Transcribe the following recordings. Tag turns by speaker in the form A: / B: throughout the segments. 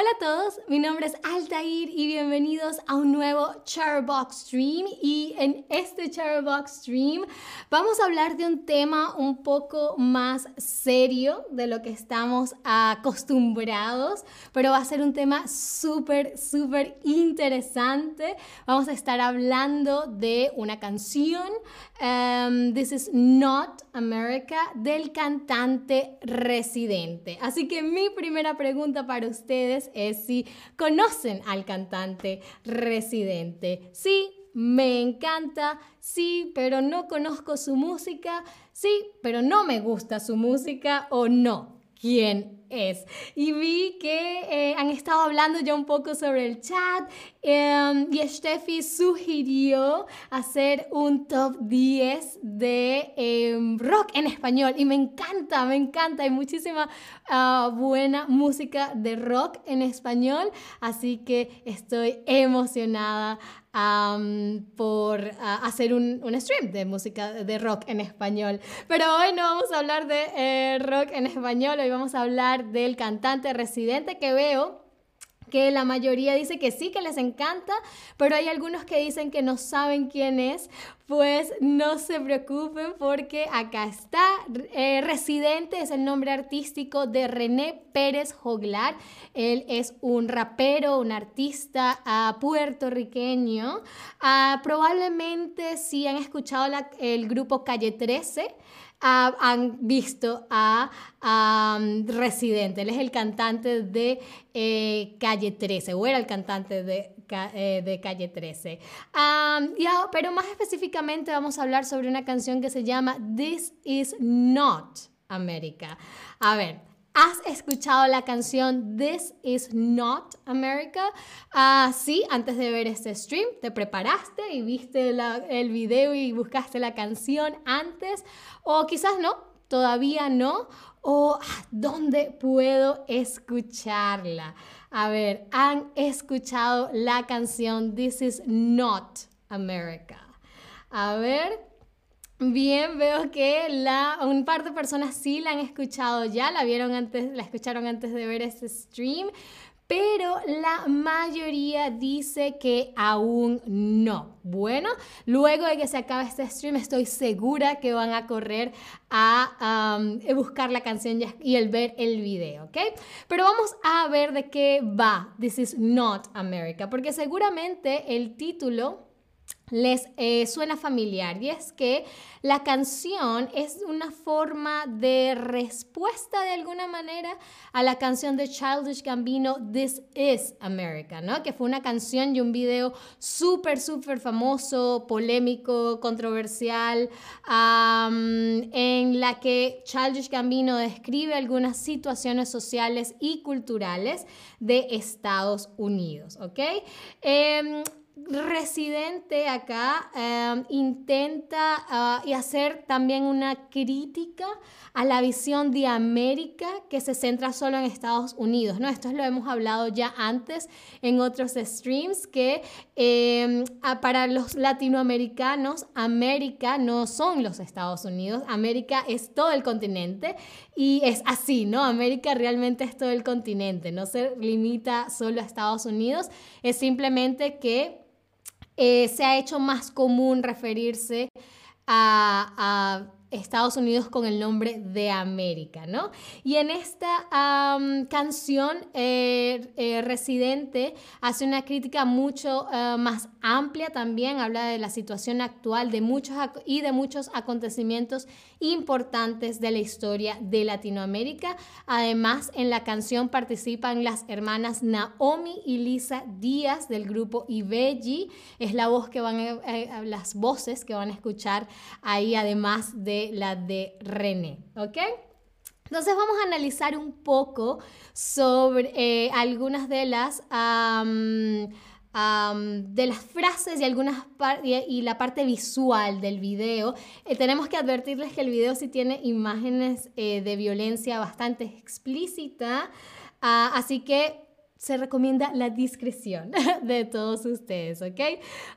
A: Hola a todos, mi nombre es Altair y bienvenidos a un nuevo Charbox Stream. Y en este Charbox Stream vamos a hablar de un tema un poco más serio de lo que estamos acostumbrados, pero va a ser un tema súper, súper interesante. Vamos a estar hablando de una canción, um, This is Not America, del cantante residente. Así que mi primera pregunta para ustedes es si conocen al cantante residente. Sí, me encanta, sí, pero no conozco su música, sí, pero no me gusta su música o no. ¿Quién es. Y vi que eh, han estado hablando ya un poco sobre el chat em, y Steffi sugirió hacer un top 10 de em, rock en español y me encanta, me encanta. Hay muchísima ah, buena música de rock en español, así que estoy emocionada por ah, hacer un, un, stream de música de rock en español. Pero hoy no vamos a hablar de eh, rock en español, hoy vamos a hablar del cantante residente que veo que la mayoría dice que sí, que les encanta, pero hay algunos que dicen que no saben quién es, pues no se preocupen porque acá está. Eh, Residente es el nombre artístico de René Pérez Joglar. Él es un rapero, un artista uh, puertorriqueño. Uh, probablemente si han escuchado el grupo Calle 13 han visto a, Residente. Él es el cantante de eh, Calle 13, o era el cantante de, eh, de Calle 13. pero más específicamente vamos a hablar sobre una canción que se llama This Is Not America. A ver, ¿Has escuchado la canción This is not America? Ah, sí, antes de ver este stream, te preparaste y viste el video y buscaste la canción antes, o quizás no, todavía no, o ¿dónde puedo escucharla? A ver, ¿han escuchado la canción This is not America? A ver, Bien, veo que un par de personas sí la han escuchado ya, la vieron antes, la escucharon antes de ver este stream, pero la mayoría dice que aún no. Bueno, luego de que se acabe este stream, estoy segura que van a correr a um, buscar la canción y el ver el video, ¿ok? Pero vamos a ver de qué va This is Not America, porque seguramente el título les eh, suena familiar y es que la canción es una forma de respuesta de alguna manera a la canción de Childish Gambino This Is America, ¿no? Que fue una canción y un video súper, súper famoso, polémico, controversial, en la que Childish Gambino describe algunas situaciones sociales y culturales de Estados Unidos, ¿ok? Em, residente acá em, intenta uh, y hacer también una crítica a la visión de América que se centra solo en Estados Unidos. ¿no? Esto lo hemos hablado ya antes en otros streams, que em, para los latinoamericanos América no son los Estados Unidos, América es todo el continente y es así, ¿no? América realmente es todo el continente, no se limita solo a Estados Unidos, es simplemente que eh, se ha hecho más común referirse a, Estados Unidos con el nombre de América, ¿no? Y en esta canción, eh, eh, Residente hace una crítica mucho más amplia también, habla de la situación actual de muchos y de muchos acontecimientos importantes de la historia de Latinoamérica. Además, en la canción participan las hermanas Naomi y Lisa Díaz del grupo Ibeji. Es la voz que van a, las voces que van a escuchar ahí, además de la de René. ¿Ok? Entonces vamos a analizar un poco sobre eh, algunas de las de las frases y algunas y, la parte visual del video. Eh, tenemos que advertirles que el video sí tiene imágenes eh, de violencia bastante explícita, ah, así que se recomienda la discreción de todos ustedes, ¿ok?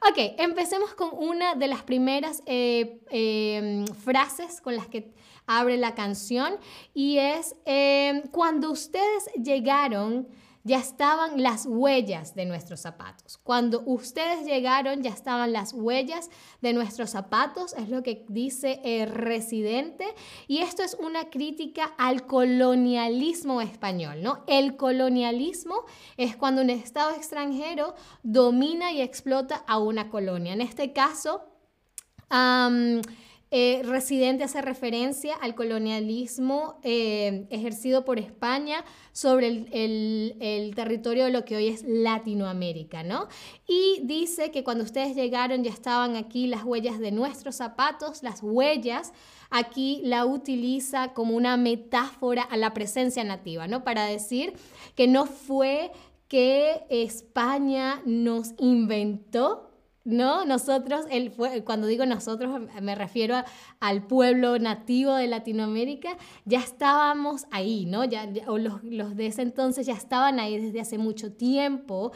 A: Ok, empecemos con una de las primeras eh, em, frases con las que abre la canción y es, em, cuando ustedes llegaron ya estaban las huellas de nuestros zapatos. Cuando ustedes llegaron ya estaban las huellas de nuestros zapatos, es lo que dice el residente. Y esto es una crítica al colonialismo español, ¿no? El colonialismo es cuando un Estado extranjero domina y explota a una colonia. En este caso, eh, residente hace referencia al colonialismo eh, ejercido por España sobre el, territorio de lo que hoy es Latinoamérica, ¿no? Y dice que cuando ustedes llegaron ya estaban aquí las huellas de nuestros zapatos, las huellas, aquí la utiliza como una metáfora a la presencia nativa, ¿no? Para decir que no fue que España nos inventó ¿no? Nosotros, cuando digo nosotros me refiero al pueblo nativo de Latinoamérica, ya estábamos ahí, ¿no? Ya, o los, de ese entonces ya estaban ahí desde hace mucho tiempo.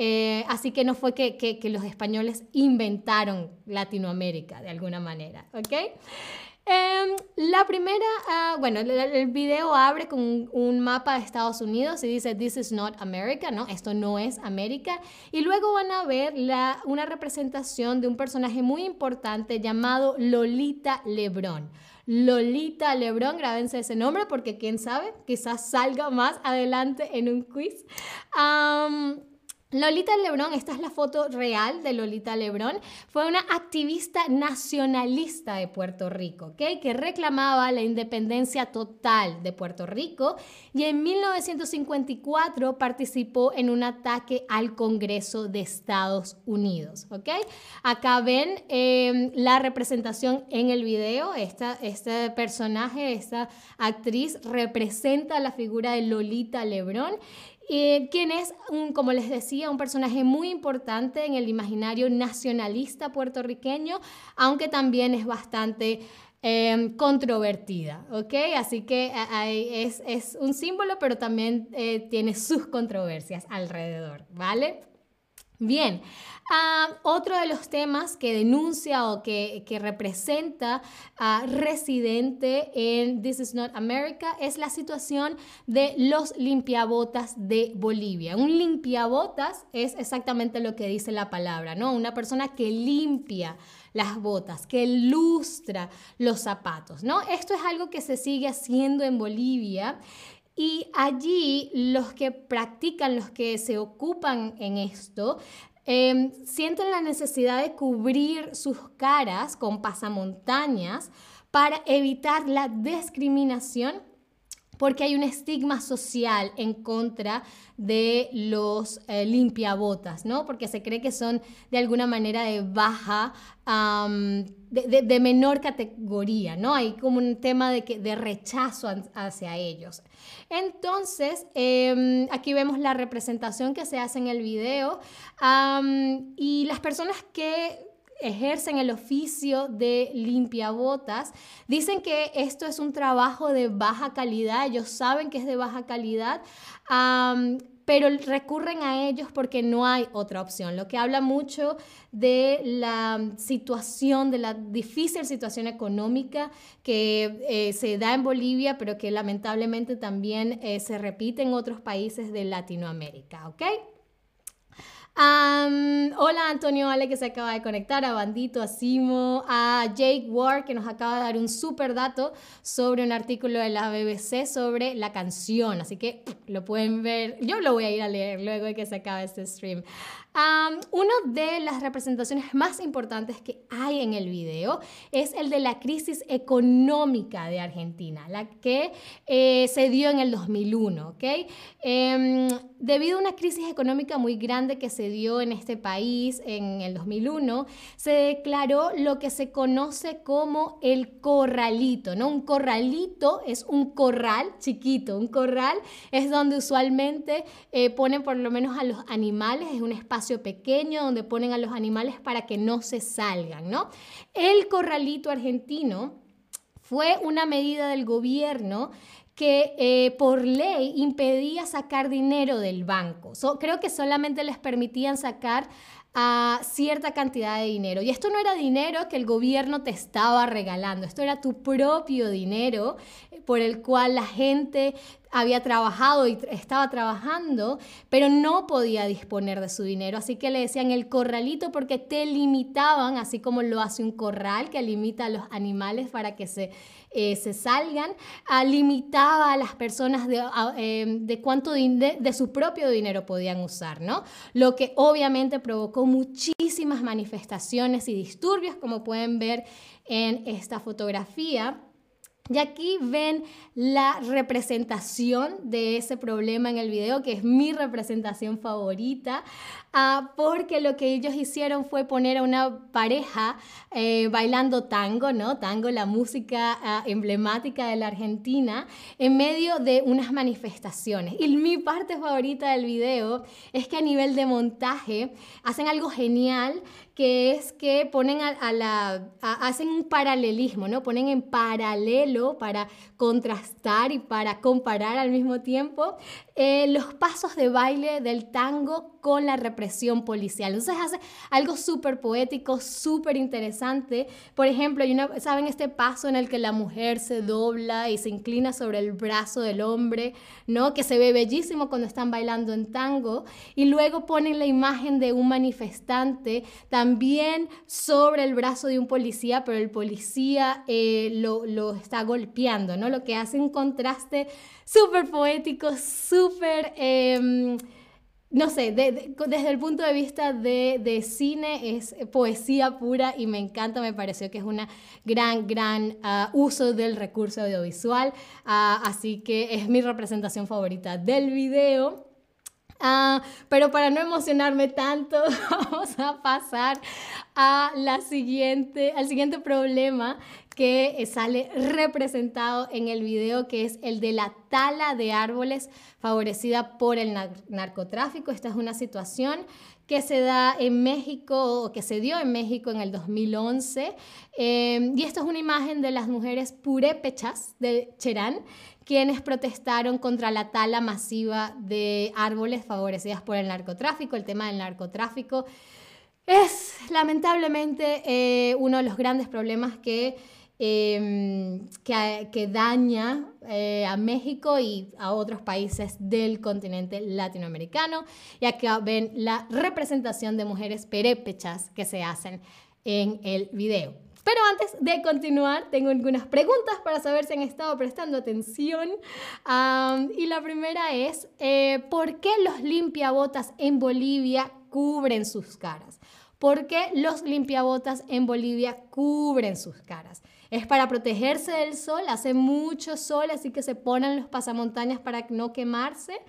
A: Eh, así que no fue que, que, los españoles inventaron Latinoamérica de alguna manera, ¿ok? Em, la primera, ah, bueno, el, video abre con un, mapa de Estados Unidos y dice, This is not America, ¿no? Esto no es América. Y luego van a ver la, una representación de un personaje muy importante llamado Lolita Lebrón. Lolita Lebrón, grábense ese nombre porque quién sabe, quizás salga más adelante en un quiz. Lolita Lebrón, esta es la foto real de Lolita Lebrón, fue una activista nacionalista de Puerto Rico, que reclamaba la independencia total de Puerto Rico y en 1954 participó en un ataque al Congreso de Estados Unidos. Acá ven em, la representación en el video, esta, este personaje, esta actriz representa la figura de Lolita Lebrón eh, quien es, un, como les decía, un personaje muy importante en el imaginario nacionalista puertorriqueño, aunque también es bastante em, controvertida, ¿ok? Así que es, es, un símbolo, pero también eh, tiene sus controversias alrededor, ¿vale? Bien, ah, otro de los temas que denuncia o que, representa a Residente en This is Not America es la situación de los limpiabotas de Bolivia. Un limpiabotas es exactamente lo que dice la palabra, ¿no? Una persona que limpia las botas, que lustra los zapatos, ¿no? Esto es algo que se sigue haciendo en Bolivia y allí los que practican, los que se ocupan en esto, em, sienten la necesidad de cubrir sus caras con pasamontañas para evitar la discriminación porque hay un estigma social en contra de los eh, limpiabotas, ¿no? Porque se cree que son de alguna manera de baja, de, menor categoría, ¿no? Hay como un tema de, de rechazo hacia ellos. Entonces, em, aquí vemos la representación que se hace en el video y las personas que ejercen el oficio de limpiabotas, dicen que esto es un trabajo de baja calidad, ellos saben que es de baja calidad, pero recurren a ellos porque no hay otra opción, lo que habla mucho de la situación, de la difícil situación económica que eh, se da en Bolivia, pero que lamentablemente también eh, se repite en otros países de Latinoamérica, ¿ok? Hola Antonio Ale que se acaba de conectar, a Bandito, a Simo, a Jake Ward que nos acaba de dar un súper dato sobre un artículo de la BBC sobre la canción, así que lo pueden ver, yo lo voy a ir a leer luego de que se acabe este stream una de las representaciones más importantes que hay en el video es el de la crisis económica de Argentina, la que eh, se dio en el 2001. ¿okay? Em, debido a una crisis económica muy grande que se dio en este país en el 2001, se declaró lo que se conoce como el corralito. ¿no? Un corralito es un corral chiquito, un corral es donde usualmente eh, ponen por lo menos a los animales, es un espacio pequeño donde ponen a los animales para que no se salgan, ¿no? El corralito argentino fue una medida del gobierno que eh, por ley impedía sacar dinero del banco. creo que solamente les permitían sacar a cierta cantidad de dinero. Y esto no era dinero que el gobierno te estaba regalando, esto era tu propio dinero eh, por el cual la gente había trabajado y estaba trabajando, pero no podía disponer de su dinero. Así que le decían el corralito porque te limitaban, así como lo hace un corral que limita a los animales para que se, eh, se salgan, ah, limitaba a las personas de, em, de cuánto de, de, su propio dinero podían usar, ¿no? Lo que obviamente provocó muchísimas manifestaciones y disturbios, como pueden ver en esta fotografía. Y aquí ven la representación de ese problema en el video, que es mi representación favorita, ah, porque lo que ellos hicieron fue poner a una pareja eh, bailando tango, ¿no? Tango, la música ah, emblemática de la Argentina, en medio de unas manifestaciones. Y mi parte favorita del video es que a nivel de montaje hacen algo genial que es que ponen a, la, hacen un paralelismo, ¿no? Ponen en paralelo para contrastar y para comparar al mismo tiempo eh, los pasos de baile del tango con la represión policial. Entonces hace algo súper poético, súper interesante. Por ejemplo, ¿saben este paso en el que la mujer se dobla y se inclina sobre el brazo del hombre, ¿no? Que se ve bellísimo cuando están bailando en tango. Y luego ponen la imagen de un manifestante también sobre el brazo de un policía, pero el policía eh, lo, lo está golpeando, ¿no? Lo que hace un contraste súper poético, súper... Em, no sé, desde el punto de vista de, cine es poesía pura y me encanta, me pareció que es una gran, gran ah, uso del recurso audiovisual, ah, así que es mi representación favorita del video. Ah, pero para no emocionarme tanto, vamos a pasar a la siguiente, al siguiente problema que sale representado en el video, que es el de la tala de árboles favorecida por el narcotráfico. Esta es una situación que se da en México o que se dio en México en el 2011. Eh, y esto es una imagen de las mujeres purépechas de Cherán, quienes protestaron contra la tala masiva de árboles favorecidas por el narcotráfico. El tema del narcotráfico es lamentablemente eh, uno de los grandes problemas que Em, que, daña eh, a México y a otros países del continente latinoamericano. Y acá ven la representación de mujeres perépechas que se hacen en el video. Pero antes de continuar, tengo algunas preguntas para saber si han estado prestando atención. y la primera es, eh, ¿por qué los limpiabotas en Bolivia cubren sus caras? ¿Por qué los limpiabotas en Bolivia cubren sus caras? Es para protegerse del sol, hace mucho sol, así que se ponen los pasamontañas para no quemarse.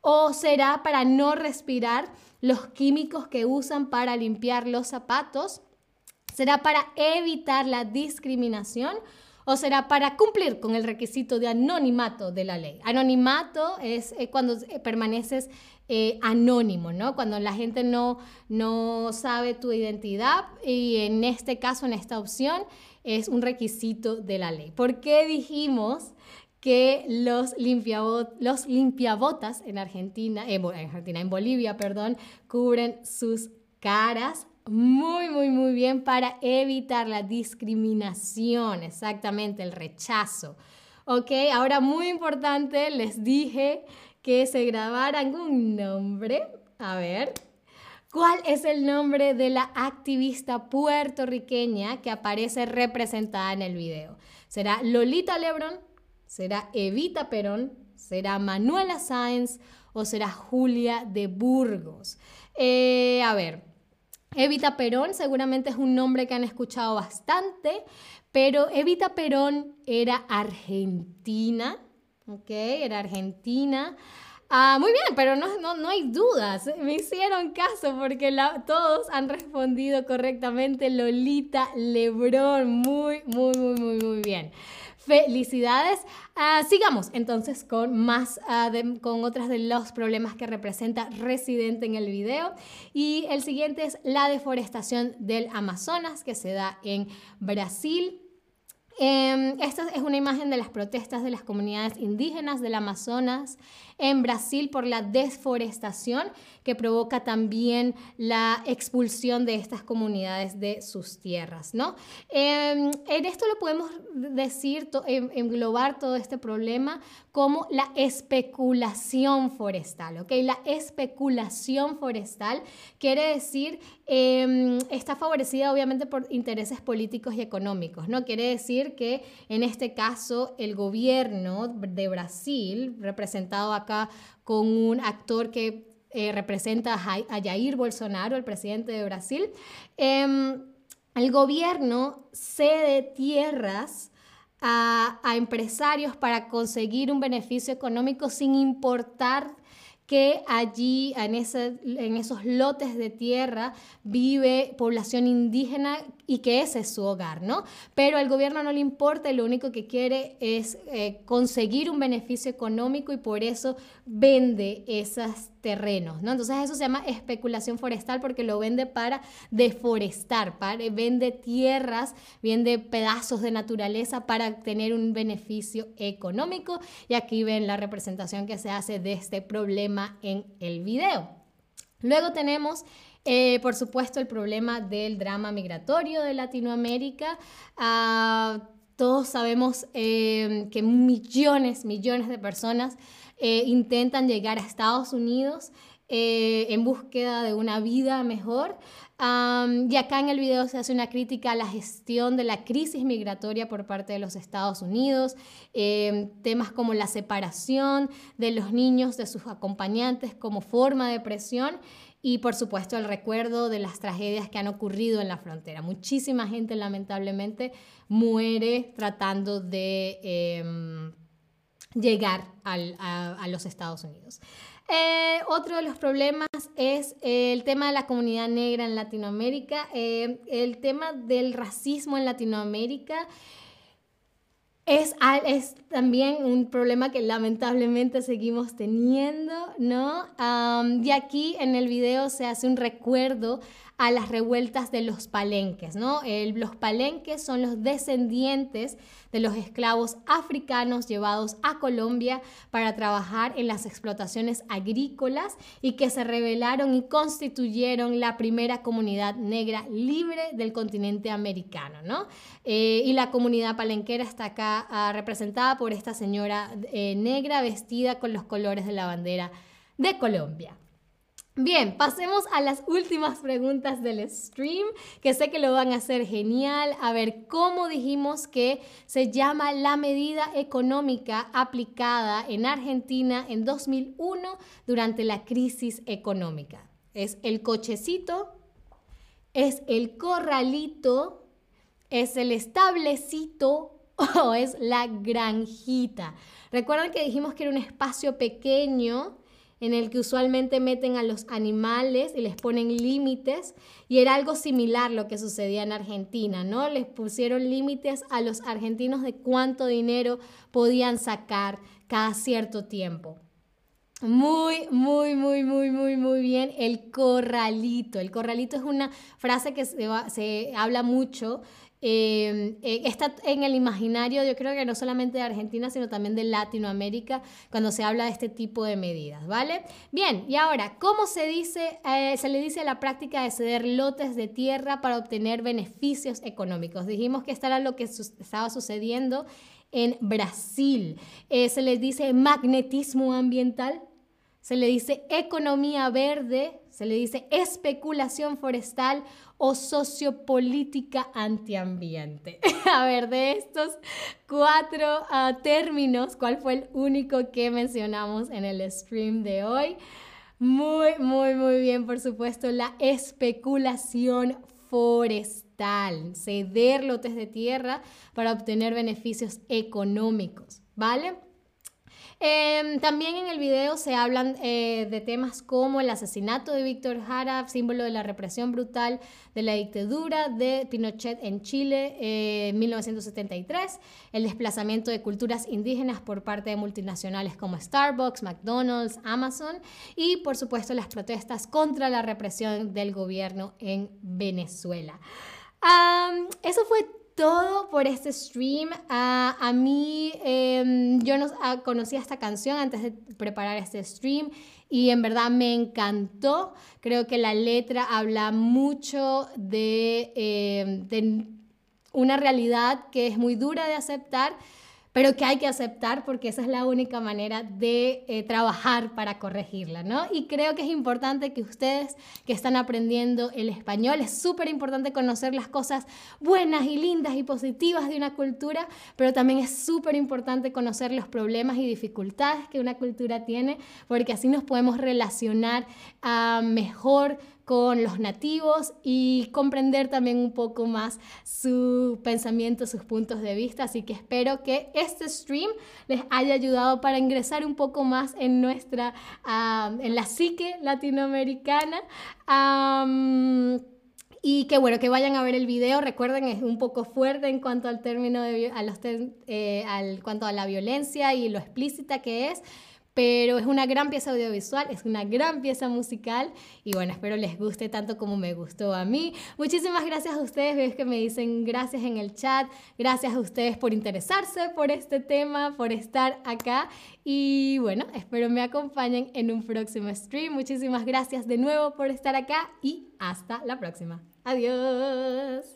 A: ¿O será para no respirar los químicos que usan para limpiar los zapatos? ¿Será para evitar la discriminación? ¿O será para cumplir con el requisito de anonimato de la ley? Anonimato es eh, cuando eh, permaneces eh, anónimo, ¿no? Cuando la gente no, no sabe tu identidad y en este caso, en esta opción, es un requisito de la ley. ¿Por qué dijimos que los, limpiabotas en Argentina, en Argentina, en Bolivia, perdón, cubren sus caras muy, muy, muy bien para evitar la discriminación, exactamente, el rechazo. Ok, ahora muy importante, les dije que se grabaran un nombre. A ver, ¿cuál es el nombre de la activista puertorriqueña que aparece representada en el video? ¿Será Lolita Lebron? ¿Será Evita Perón? ¿Será Manuela Sáenz? ¿O será Julia de Burgos? Eh, a ver, Evita Perón seguramente es un nombre que han escuchado bastante, pero Evita Perón era argentina ¿ok? Era Argentina. Ah, muy bien, pero no, no, no, hay dudas. Me hicieron caso porque todos han respondido correctamente. Lolita Lebrón, muy, muy, muy, muy, muy bien. Felicidades. Ah, sigamos entonces con más, ah, con otras de los problemas que representa Residente en el video. Y el siguiente es la deforestación del Amazonas que se da en Brasil. Em, esta es una imagen de las protestas de las comunidades indígenas del Amazonas en Brasil por la deforestación que provoca también la expulsión de estas comunidades de sus tierras, ¿no? Em, en esto lo podemos decir, em, englobar todo este problema como la especulación forestal, ¿ok? La especulación forestal quiere decir, em, está favorecida obviamente por intereses políticos y económicos, ¿no? Quiere decir que en este caso el gobierno de Brasil, representado con un actor que eh, representa a, Jair Bolsonaro, el presidente de Brasil, em, el gobierno cede tierras a, empresarios para conseguir un beneficio económico sin importar que allí en, en esos lotes de tierra vive población indígena y que ese es su hogar, ¿no? Pero al gobierno no le importa lo único que quiere es eh, conseguir un beneficio económico y por eso vende esos terrenos, ¿no? Entonces eso se llama especulación forestal porque lo vende para deforestar, para, vende tierras, vende pedazos de naturaleza para tener un beneficio económico y aquí ven la representación que se hace de este problema en el video. Luego tenemos eh, por supuesto, el problema del drama migratorio de Latinoamérica. Ah, todos sabemos eh, que millones, millones de personas eh, intentan llegar a Estados Unidos en búsqueda de una vida mejor. Y acá en el video se hace una crítica a la gestión de la crisis migratoria por parte de los Estados Unidos, temas como la separación de los niños de sus acompañantes como forma de presión y por supuesto el recuerdo de las tragedias que han ocurrido en la frontera. Muchísima gente lamentablemente muere tratando de em, llegar a, los Estados Unidos. Eh, otro de los problemas es el tema de la comunidad negra en Latinoamérica, eh, el tema del racismo en Latinoamérica. Es, es, también un problema que lamentablemente seguimos teniendo, ¿no? y aquí en el video se hace un recuerdo a las revueltas de los palenques, ¿no? los palenques son los descendientes de los esclavos africanos llevados a Colombia para trabajar en las explotaciones agrícolas y que se rebelaron y constituyeron la primera comunidad negra libre del continente americano, ¿no? Eh, y la comunidad palenquera está acá ah, representada por esta señora eh, negra vestida con los colores de la bandera de Colombia. Bien, pasemos a las últimas preguntas del stream, que sé que lo van a hacer genial. A ver, ¿cómo dijimos que se llama la medida económica aplicada en Argentina en 2001 durante la crisis económica? ¿Es el cochecito? ¿Es el corralito? ¿Es el establecito? ¿O es la granjita? Recuerdan que dijimos que era un espacio pequeño en el que usualmente meten a los animales y les ponen límites y era algo similar lo que sucedía en Argentina, ¿no? Les pusieron límites a los argentinos de cuánto dinero podían sacar cada cierto tiempo. Muy, muy, muy, muy, muy, muy bien. El corralito. El corralito es una frase que se, se habla mucho eh, está en el imaginario, yo creo que no solamente de Argentina, sino también de Latinoamérica, cuando se habla de este tipo de medidas, ¿vale? Bien, y ahora, ¿cómo se dice, eh, se le dice a la práctica de ceder lotes de tierra para obtener beneficios económicos? Dijimos que esto era lo que estaba sucediendo en Brasil. Eh, se les dice magnetismo ambiental, se le dice economía verde, se le dice especulación forestal o sociopolítica antiambiente. A ver, de estos cuatro ah, términos, ¿cuál fue el único que mencionamos en el stream de hoy? Muy, muy, muy bien, por supuesto, la especulación forestal, ceder lotes de tierra para obtener beneficios económicos, ¿vale? Em, también en el video se hablan eh, de temas como el asesinato de Víctor Jara, símbolo de la represión brutal de la dictadura de Pinochet en Chile eh, en 1973, el desplazamiento de culturas indígenas por parte de multinacionales como Starbucks, McDonald's, Amazon y por supuesto las protestas contra la represión del gobierno en Venezuela. eso fue todo por este stream. a mí, em, yo no ah, conocía esta canción antes de preparar este stream y en verdad me encantó. Creo que la letra habla mucho de, em, de una realidad que es muy dura de aceptar pero que hay que aceptar porque esa es la única manera de eh, trabajar para corregirla, ¿no? Y creo que es importante que ustedes que están aprendiendo el español, es súper importante conocer las cosas buenas y lindas y positivas de una cultura, pero también es súper importante conocer los problemas y dificultades que una cultura tiene, porque así nos podemos relacionar uh, mejor con los nativos y comprender también un poco más su pensamiento, sus puntos de vista. Así que espero que este stream les haya ayudado para ingresar un poco más en nuestra, en la psique latinoamericana. y que bueno, que vayan a ver el video. Recuerden, es un poco fuerte en cuanto al término de a los, eh, al, cuanto a la violencia y lo explícita que es pero es una gran pieza audiovisual, es una gran pieza musical y bueno, espero les guste tanto como me gustó a mí. Muchísimas gracias a ustedes, veo que me dicen gracias en el chat, gracias a ustedes por interesarse por este tema, por estar acá y bueno, espero me acompañen en un próximo stream. Muchísimas gracias de nuevo por estar acá y hasta la próxima. Adiós.